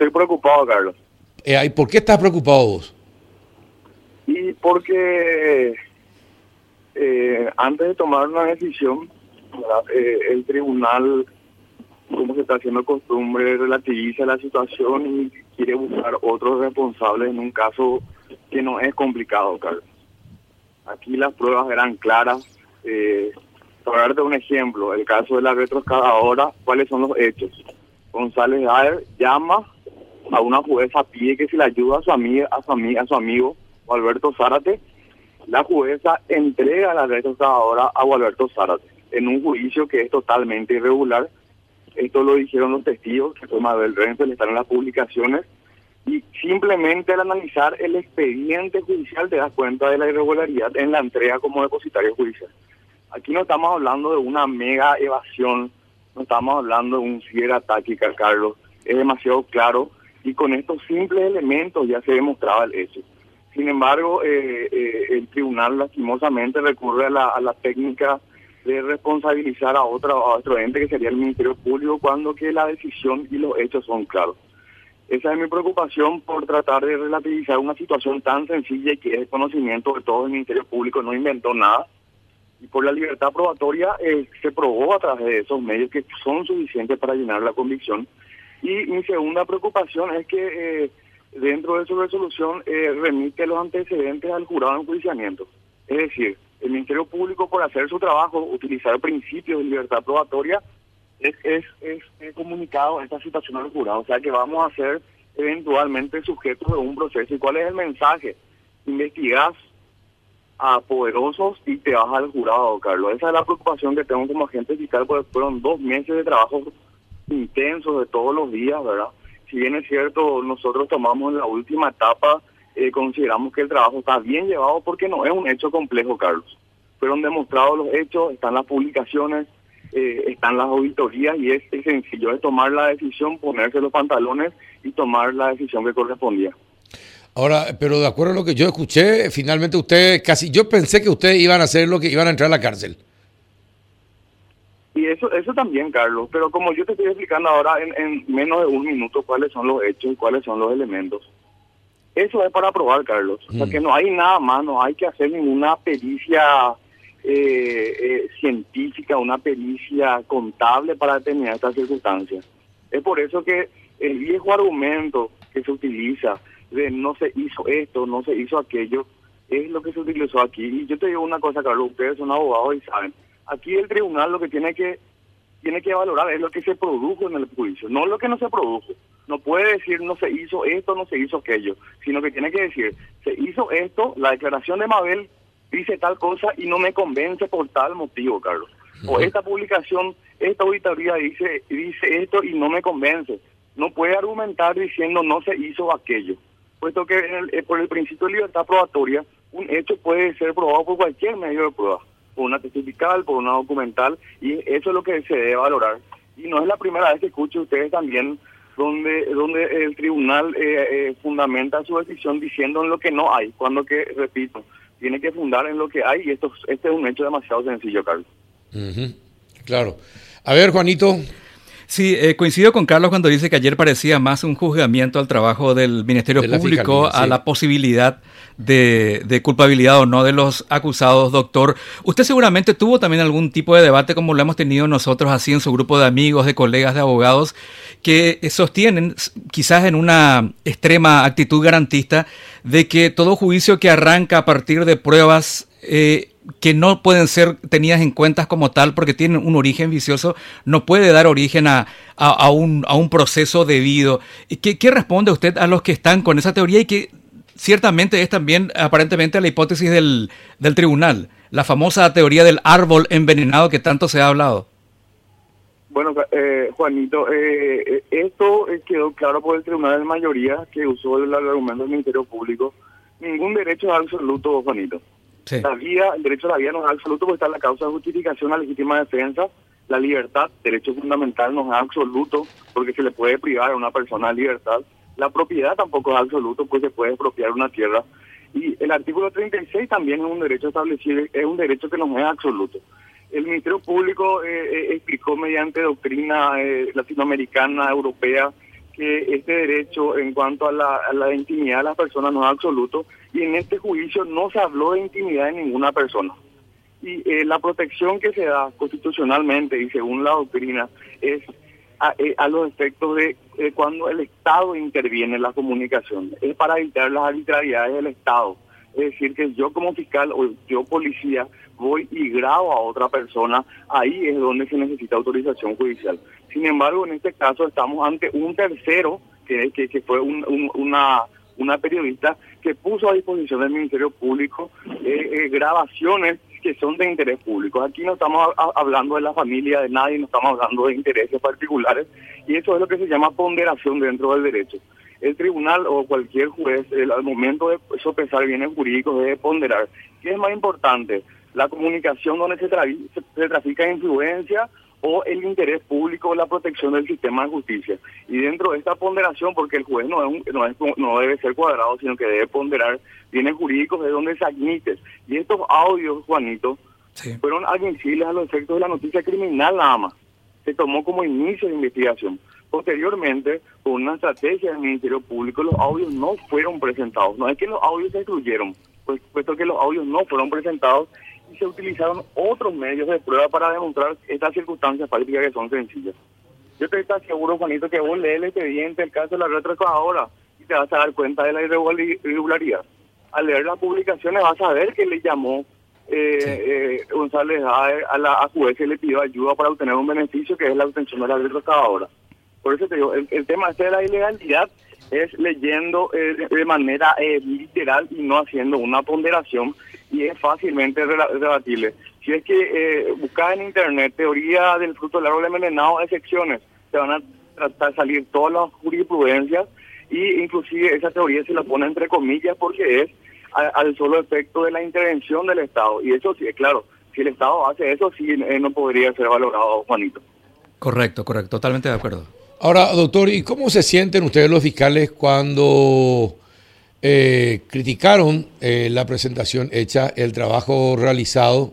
Estoy preocupado, Carlos. Eh, ¿Y por qué estás preocupado vos? Y porque eh, antes de tomar una decisión, eh, el tribunal, como se está haciendo costumbre, relativiza la situación y quiere buscar otros responsables en un caso que no es complicado, Carlos. Aquí las pruebas eran claras. Eh, para darte un ejemplo, el caso de la retroexcavadora, ¿cuáles son los hechos? González Ayer llama a una jueza, pide que se le ayude a su amiga, a su, amiga, a su amigo, Alberto Zárate. La jueza entrega la retroexcavadora a Alberto Zárate en un juicio que es totalmente irregular. Esto lo dijeron los testigos, que fue Mabel Renzel, están en las publicaciones. Y simplemente al analizar el expediente judicial te das cuenta de la irregularidad en la entrega como depositario judicial. Aquí no estamos hablando de una mega evasión, no estamos hablando de un ciberataque, Carlos. Es demasiado claro y con estos simples elementos ya se demostraba el hecho. Sin embargo, eh, eh, el tribunal lastimosamente recurre a la, técnica de responsabilizar a, otra, a otro ente que sería el Ministerio Público cuando que la decisión y los hechos son claros. Esa es mi preocupación por tratar de relativizar una situación tan sencilla que es conocimiento de todo el Ministerio Público, no inventó nada. Y por la libertad probatoria eh, se probó a través de esos medios que son suficientes para llenar la convicción. Y mi segunda preocupación es que eh, dentro de su resolución eh, remite los antecedentes al jurado de enjuiciamiento. Es decir, el Ministerio Público por hacer su trabajo, utilizar principios de libertad probatoria, es, es, es, comunicado esta situación al jurado. O sea que vamos a ser eventualmente sujetos de un proceso. ¿Y cuál es el mensaje? Investigás a poderosos y te vas al jurado, Carlos. Esa es la preocupación que tengo como agente fiscal, porque fueron dos meses de trabajo intensos de todos los días, ¿verdad? Si bien es cierto, nosotros tomamos la última etapa eh, consideramos que el trabajo está bien llevado porque no es un hecho complejo, Carlos. Fueron demostrados los hechos, están las publicaciones, eh, están las auditorías y es, sencillo, es tomar la decisión, ponerse los pantalones y tomar la decisión que correspondía. Ahora, pero de acuerdo a lo que yo escuché, finalmente ustedes casi, yo pensé que ustedes iban a hacer lo que iban a entrar a la cárcel. Y eso, eso también, Carlos, pero como yo te estoy explicando ahora en, en menos de un minuto cuáles son los hechos y cuáles son los elementos, eso es para probar, Carlos. O sea, mm. que no hay nada más, no hay que hacer ninguna pericia eh, eh, científica, una pericia contable para determinar estas circunstancias. Es por eso que el viejo argumento que se utiliza de no se hizo esto, no se hizo aquello, es lo que se utilizó aquí. Y yo te digo una cosa, Carlos, ustedes son abogados y saben, aquí el tribunal lo que tiene que tiene que valorar es lo que se produjo en el juicio, no lo que no se produjo. No puede decir no se hizo esto, no se hizo aquello, sino que tiene que decir se hizo esto, la declaración de Mabel dice tal cosa y no me convence por tal motivo, Carlos. O esta publicación, esta auditoría dice dice esto y no me convence. No puede argumentar diciendo no se hizo aquello, puesto que eh, por el principio de libertad probatoria un hecho puede ser probado por cualquier medio de prueba por una testifical, por una documental, y eso es lo que se debe valorar. Y no es la primera vez que escucho ustedes también donde donde el tribunal eh, eh, fundamenta su decisión diciendo en lo que no hay, cuando que, repito, tiene que fundar en lo que hay, y esto este es un hecho demasiado sencillo, Carlos. Claro. A ver, Juanito. Sí, eh, coincido con Carlos cuando dice que ayer parecía más un juzgamiento al trabajo del Ministerio Público, a la posibilidad de, culpabilidad o no de los acusados, doctor. Usted seguramente tuvo también algún tipo de debate como lo hemos tenido nosotros así en su grupo de amigos, de colegas, de abogados, que sostienen, quizás en una extrema actitud garantista, de que todo juicio que arranca a partir de pruebas eh, que no pueden ser tenidas en cuenta como tal porque tienen un origen vicioso, no puede dar origen a, a, un, a un, proceso debido. ¿Qué, ¿Qué, responde usted a los que están con esa teoría y que ciertamente es también aparentemente la hipótesis del, del tribunal, la famosa teoría del árbol envenenado que tanto se ha hablado? Bueno, eh, Juanito, eh, esto quedó claro por el tribunal de mayoría que usó el argumento del Ministerio Público. Ningún derecho absoluto, Juanito. La vida, el derecho a la vida no es absoluto porque está la causa de justificación, la legítima defensa, la libertad, derecho fundamental no es absoluto porque se le puede privar a una persona de libertad. La propiedad tampoco es absoluto porque se puede expropiar una tierra. Y el artículo 36 también es un derecho establecido, es un derecho que no es absoluto. El Ministerio Público eh, eh, explicó mediante doctrina eh, latinoamericana, europea, que este derecho en cuanto a la, intimidad de las personas no es absoluto y en este juicio no se habló de intimidad de ninguna persona. Y eh, la protección que se da constitucionalmente y según la doctrina es a, eh, los efectos de cuando el Estado interviene en la comunicación. Es para evitar las arbitrariedades del Estado. Es decir, que yo como fiscal o yo policía voy y grabo a otra persona, ahí es donde se necesita autorización judicial. Sin embargo, en este caso estamos ante un tercero, que, fue una, una periodista, que puso a disposición del Ministerio Público eh, eh, grabaciones que son de interés público. Aquí no estamos hablando de la familia de nadie, no estamos hablando de intereses particulares, y eso es lo que se llama ponderación dentro del derecho. El tribunal o cualquier juez, al momento de sopesar bienes jurídicos, debe ponderar. ¿Qué es más importante? La comunicación donde se, se trafica influencia o el interés público o la protección del sistema de justicia. Y dentro de esta ponderación, porque el juez no, es no, es, no debe ser cuadrado, sino que debe ponderar bienes jurídicos de donde se admite. Y estos audios, Juanito, fueron admisibles a los efectos de la noticia criminal nada más. Se tomó como inicio de investigación. Posteriormente, con una estrategia del Ministerio Público, los audios no fueron presentados. No es que los audios se excluyeron, pues, puesto que los audios no fueron presentados y se utilizaron otros medios de prueba para demostrar estas circunstancias prácticas que son sencillas. Yo te estoy seguro, Juanito, que vos lees el expediente, el caso de la retrocavadora, y te vas a dar cuenta de la irregularidad. Al leer las publicaciones vas a ver que le llamó eh, eh, González a, la a juez y le pidió ayuda para obtener un beneficio que es la obtención de la retrocavadora. Por eso te digo, el, tema este de la ilegalidad es leyendo eh, de manera eh, literal y no haciendo una ponderación y es fácilmente debatible. Si es que eh, buscas en internet teoría del fruto del árbol envenenado, excepciones, te van a tratar de salir todas las jurisprudencias y inclusive esa teoría se la pone entre comillas porque es al solo efecto de la intervención del Estado. Y eso sí, es claro, si el Estado hace eso, sí no podría ser valorado, Juanito. Correcto, correcto, totalmente de acuerdo. Ahora, doctor, ¿y cómo se sienten ustedes los fiscales cuando eh, criticaron eh, la presentación hecha, el trabajo realizado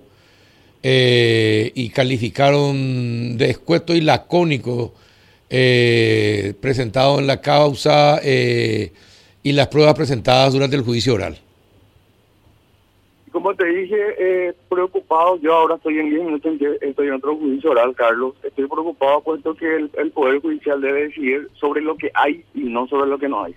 eh, y calificaron de escueto y lacónico presentado en la causa y las pruebas presentadas durante el juicio oral? como te dije, eh, preocupado, yo ahora estoy en 10 minutos, estoy en otro juicio oral, Carlos, estoy preocupado puesto que el, Poder Judicial debe decidir sobre lo que hay y no sobre lo que no hay.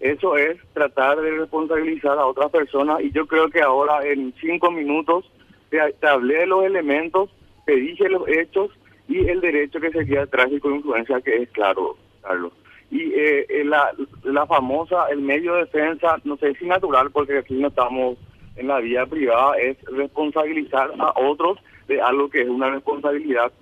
Eso es tratar de responsabilizar a otras personas y yo creo que ahora en cinco minutos te, hablé de los elementos, te dije los hechos y el derecho que sería trágico de influencia que es claro, Carlos. Y eh, eh, la, la famosa, el medio de defensa, no sé si natural porque aquí no estamos en la vía privada es responsabilizar a otros de algo que es una responsabilidad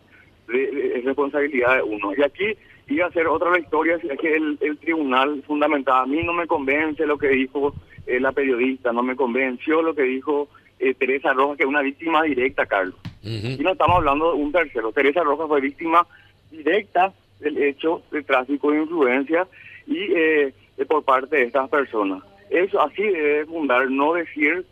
de, responsabilidad de uno. Y aquí iba a ser otra historia, si es que el, tribunal fundamental, a mí no me convence lo que dijo eh, la periodista, no me convenció lo que dijo eh, Teresa Rojas, que es una víctima directa, Carlos. Y no estamos hablando de un tercero. Teresa Rojas fue víctima directa del hecho de tráfico de influencia y eh, por parte de estas personas. Eso así debe fundar, no decir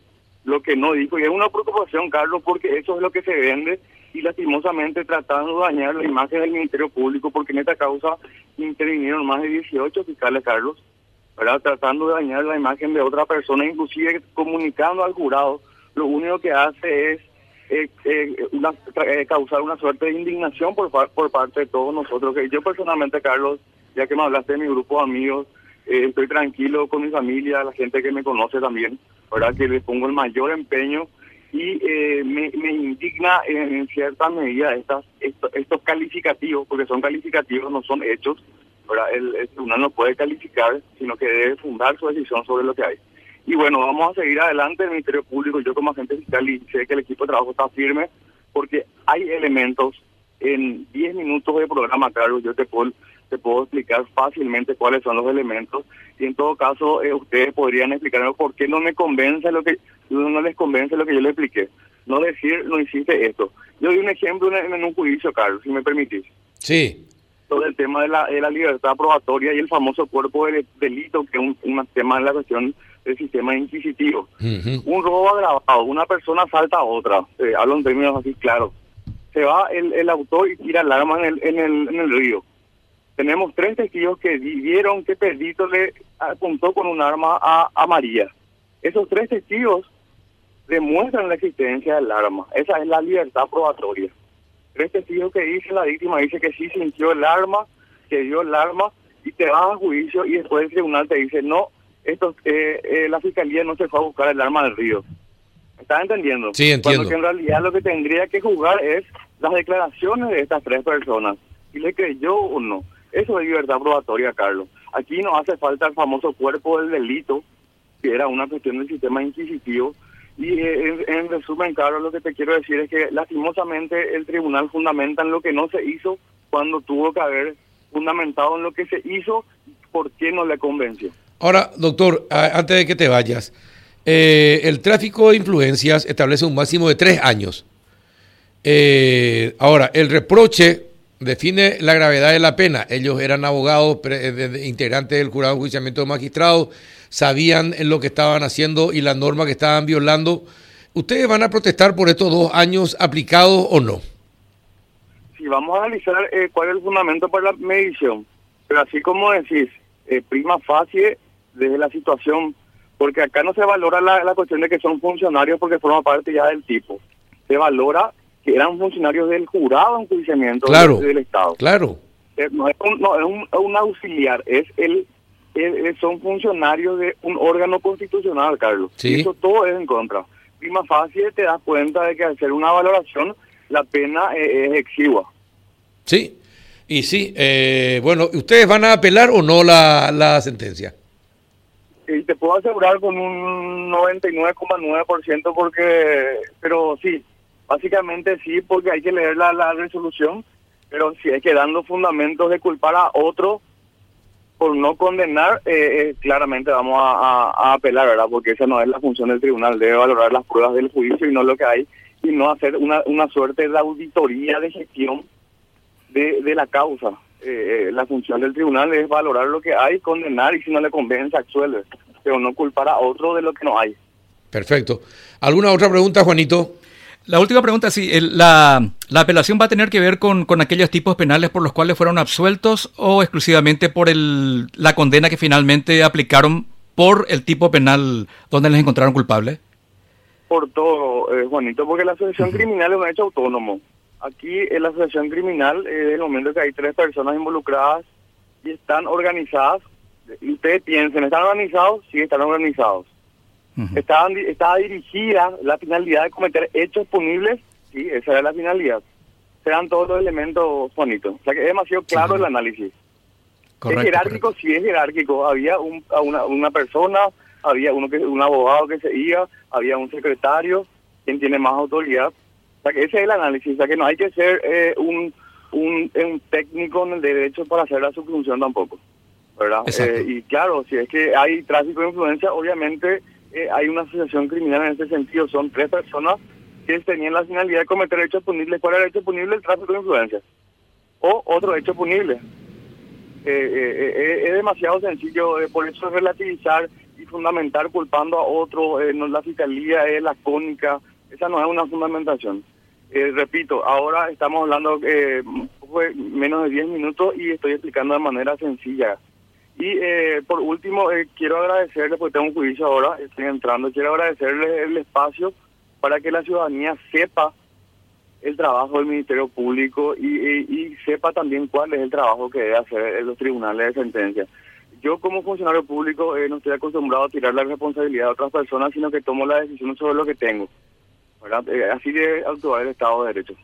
lo que no dijo. Y es una preocupación, Carlos, porque eso es lo que se vende y lastimosamente tratando de dañar la imagen del Ministerio Público, porque en esta causa intervinieron más de 18 fiscales, Carlos, ¿verdad? tratando de dañar la imagen de otra persona, inclusive comunicando al jurado. Lo único que hace es eh, eh, eh, causar una suerte de indignación por, por parte de todos nosotros. Que yo personalmente, Carlos, ya que me hablaste de mi grupo de amigos, estoy tranquilo con mi familia, la gente que me conoce también. ¿verdad? Que le pongo el mayor empeño y eh, me, indigna en, cierta medida estas, estos, calificativos, porque son calificativos, no son hechos, ¿verdad? El, tribunal no puede calificar, sino que debe fundar su decisión sobre lo que hay. Y bueno, vamos a seguir adelante el Ministerio Público, yo como agente fiscal y sé que el equipo de trabajo está firme, porque hay elementos en 10 minutos de programa, Carlos, yo te puedo te puedo explicar fácilmente cuáles son los elementos y en todo caso eh, ustedes podrían explicarme por qué no me convence lo que no les convence lo que yo le expliqué. No decir, no hiciste esto. Yo doy un ejemplo en, un juicio, Carlos, si me permitís. Sí. Todo el tema de la, de la libertad probatoria y el famoso cuerpo de delito, que es un, tema de la cuestión del sistema inquisitivo. Un robo agravado, una persona salta a otra, eh, hablo en términos así claros. Se va el, el autor y tira el arma en el, en el, en el río Tenemos tres testigos que vieron que Pedrito le apuntó con un arma a, a María. Esos tres testigos demuestran la existencia del arma. Esa es la libertad probatoria. Tres testigos que dice la víctima, dice que sí sintió el arma, que dio el arma y te vas a juicio y después el tribunal te dice, no, esto, eh, eh, la fiscalía no se fue a buscar el arma del río. ¿Estás entendiendo? Sí, entiendo. Cuando que en realidad lo que tendría que jugar es las declaraciones de estas tres personas. Si le creyó o no. Eso es libertad probatoria, Carlos. Aquí no hace falta el famoso cuerpo del delito, que era una cuestión del sistema inquisitivo. Y eh, en, resumen, Carlos, lo que te quiero decir es que lastimosamente el tribunal fundamenta en lo que no se hizo cuando tuvo que haber fundamentado en lo que se hizo, por qué no le convenció. Ahora, doctor, antes de que te vayas, eh, el tráfico de influencias establece un máximo de tres años. Eh, ahora, el reproche define la gravedad de la pena. Ellos eran abogados, integrantes del jurado de enjuiciamiento de magistrados, sabían en lo que estaban haciendo y la norma que estaban violando. ¿Ustedes van a protestar por estos dos años aplicados o no? Sí, vamos a analizar eh, cuál es el fundamento para la medición. Pero así como decís, eh, prima facie desde la situación, porque acá no se valora la, la cuestión de que son funcionarios porque forman parte ya del tipo. Se valora que eran funcionarios del jurado de enjuiciamiento del, Estado. Claro. Eh, no es un, no, es un, auxiliar, es el, son funcionarios de un órgano constitucional, Carlos. Sí. eso todo es en contra. Prima fácil te das cuenta de que al hacer una valoración, la pena eh, es exigua. Sí, y sí, eh, bueno, ¿ustedes van a apelar o no la, la sentencia? Y te puedo asegurar con un 99,9% porque, pero sí, Básicamente sí, porque hay que leer la, la resolución, pero si hay que dando fundamentos de culpar a otro por no condenar, eh, eh, claramente vamos a, apelar, ¿verdad? Porque esa no es la función del tribunal, debe valorar las pruebas del juicio y no lo que hay, y no hacer una, una suerte de auditoría de gestión de, de la causa. Eh, la función del tribunal es valorar lo que hay, condenar y si no le convence, absuelve, pero no culpar a otro de lo que no hay. Perfecto. ¿Alguna otra pregunta, Juanito? La última pregunta, sí, la, la, apelación va a tener que ver con, con, aquellos tipos penales por los cuales fueron absueltos o exclusivamente por el, la condena que finalmente aplicaron por el tipo penal donde les encontraron culpables? Por todo, eh, Juanito, porque la asociación criminal es un hecho autónomo. Aquí en la asociación criminal, eh, en el momento que hay tres personas involucradas y están organizadas, y ustedes piensen, ¿están organizados? Sí, están organizados Estaban, estaba dirigida la finalidad de cometer hechos punibles, sí, esa era la finalidad. Sean todos los elementos bonitos. O sea que es demasiado claro el análisis. es jerárquico, sí es jerárquico. Había un, una, una persona, había uno que un abogado que se iba, había un secretario, quien tiene más autoridad. O sea que ese es el análisis. O sea que no hay que ser eh, un, un, un técnico en el derecho para hacer la subfunción tampoco. ¿verdad? Eh, y claro, si es que hay tráfico de influencia, obviamente eh, hay una asociación criminal en ese sentido. Son tres personas que tenían la finalidad de cometer hechos punibles. ¿Cuál era el hecho punible? El tráfico de influencias. O otro hecho punible. Eh, eh, es demasiado sencillo, por eso relativizar y fundamentar culpando a otro, no la fiscalía es la cónica, esa no es una fundamentación. repito, ahora estamos hablando menos de 10 minutos y estoy explicando de manera sencilla. Y eh, por último, eh, quiero agradecerles, porque tengo un juicio ahora, estoy entrando, quiero agradecerles el espacio para que la ciudadanía sepa el trabajo del Ministerio Público y, sepa también cuál es el trabajo que debe hacer los tribunales de sentencia. Yo como funcionario público eh, no estoy acostumbrado a tirar la responsabilidad a otras personas, sino que tomo la decisión sobre lo que tengo. así de actuar el Estado de Derecho.